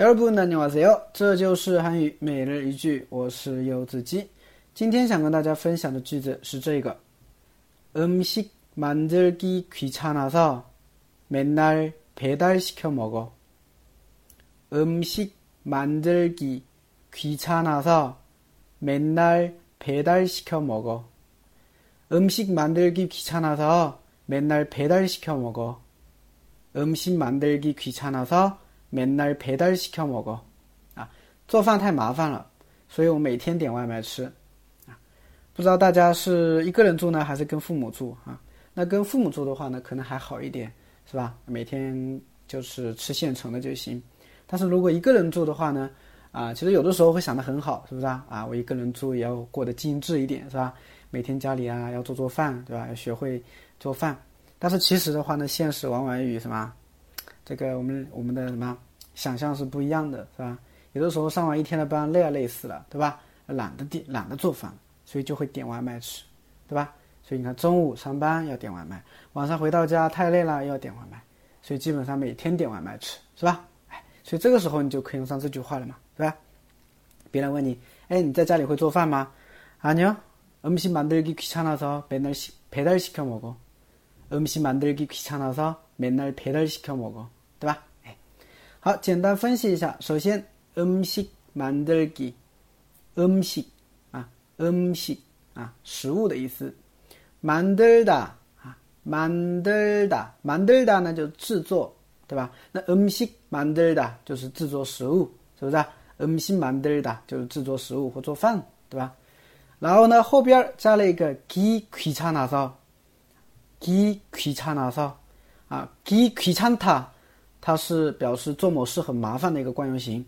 여러분你好，这就是韩语每日一句，我是柚子鸡。今天想跟大家分享的句子是这个：음식만들기귀찮아서맨날배달시켜먹어음식만들기귀찮아서맨날배달시켜먹어음식만들기귀찮아서맨날배달시켜먹어음식만들기귀찮아서 맨날배달시켜먹어啊，做饭太麻烦了，所以我每天点外卖吃啊。不知道大家是一个人住呢，还是跟父母住啊？那跟父母住的话呢，可能还好一点，是吧？每天就是吃现成的就行。但是如果一个人住的话呢，啊，其实有的时候会想得很好，是不是啊？啊，我一个人住也要过得精致一点，是吧？每天家里啊要做做饭，对吧？要学会做饭。但是其实的话呢，现实往往与什么？ 这个我们我们的什么想象是不一样的，是吧？有的时候上完一天的班，累啊累死了，对吧？懒得点懒得做饭，所以就会点外卖吃，对吧？所以你看，中午上班要点外卖，晚上回到家太累了要点外卖，所以基本上每天点外卖吃，是吧？哎，所以这个时候你就可以用上这句话了嘛，对吧？别人问你，哎，你在家里会做饭吗？아니요음식만들기귀찮아서매날시배달시켜먹어음식만들기귀찮아서맨날배달시켜먹어 对吧？哎，好，简单分析一下。首先，음식만들 기， 음식啊，음식啊，食物的意思。만들다啊，만들다만들다呢就制作，对吧？那음식만들다就是制作食物，是不是？음식만들다就是制作食物或做饭，对吧？然后呢，后边加了一个기귀찮아 서， 기귀찮아 서， 啊，기귀찮 다。 它是表示做某事很麻烦的一个惯用型，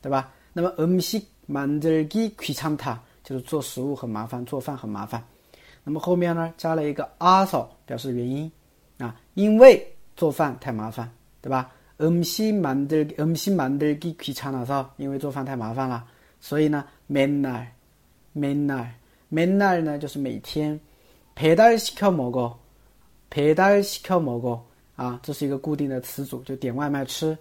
对吧？那么음식만들기귀찮다就是做食物很麻烦，做饭很麻烦。那么后面呢加了一个아서表示原因啊，因为做饭太麻烦，对吧？음식만들음식만들기귀찮아서因为做饭太麻烦了，所以呢맨날맨날맨날呢就是每天배달시켜먹어배달시켜먹어 啊，这是一个固定的词组，就点外卖吃，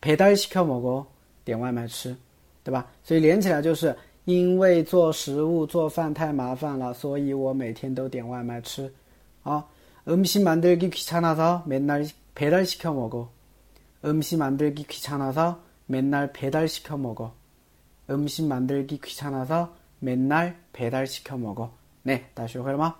배달시켜먹어点外卖吃，对吧？所以连起来就是因为做食物做饭太麻烦了，所以我每天都点外卖吃。啊，음식만들기귀찮아서맨날배달시켜먹어음식만들기귀찮아서맨날배달시켜먹어음식만들기귀찮아서맨날배달시켜먹어 네，大家学会了吗？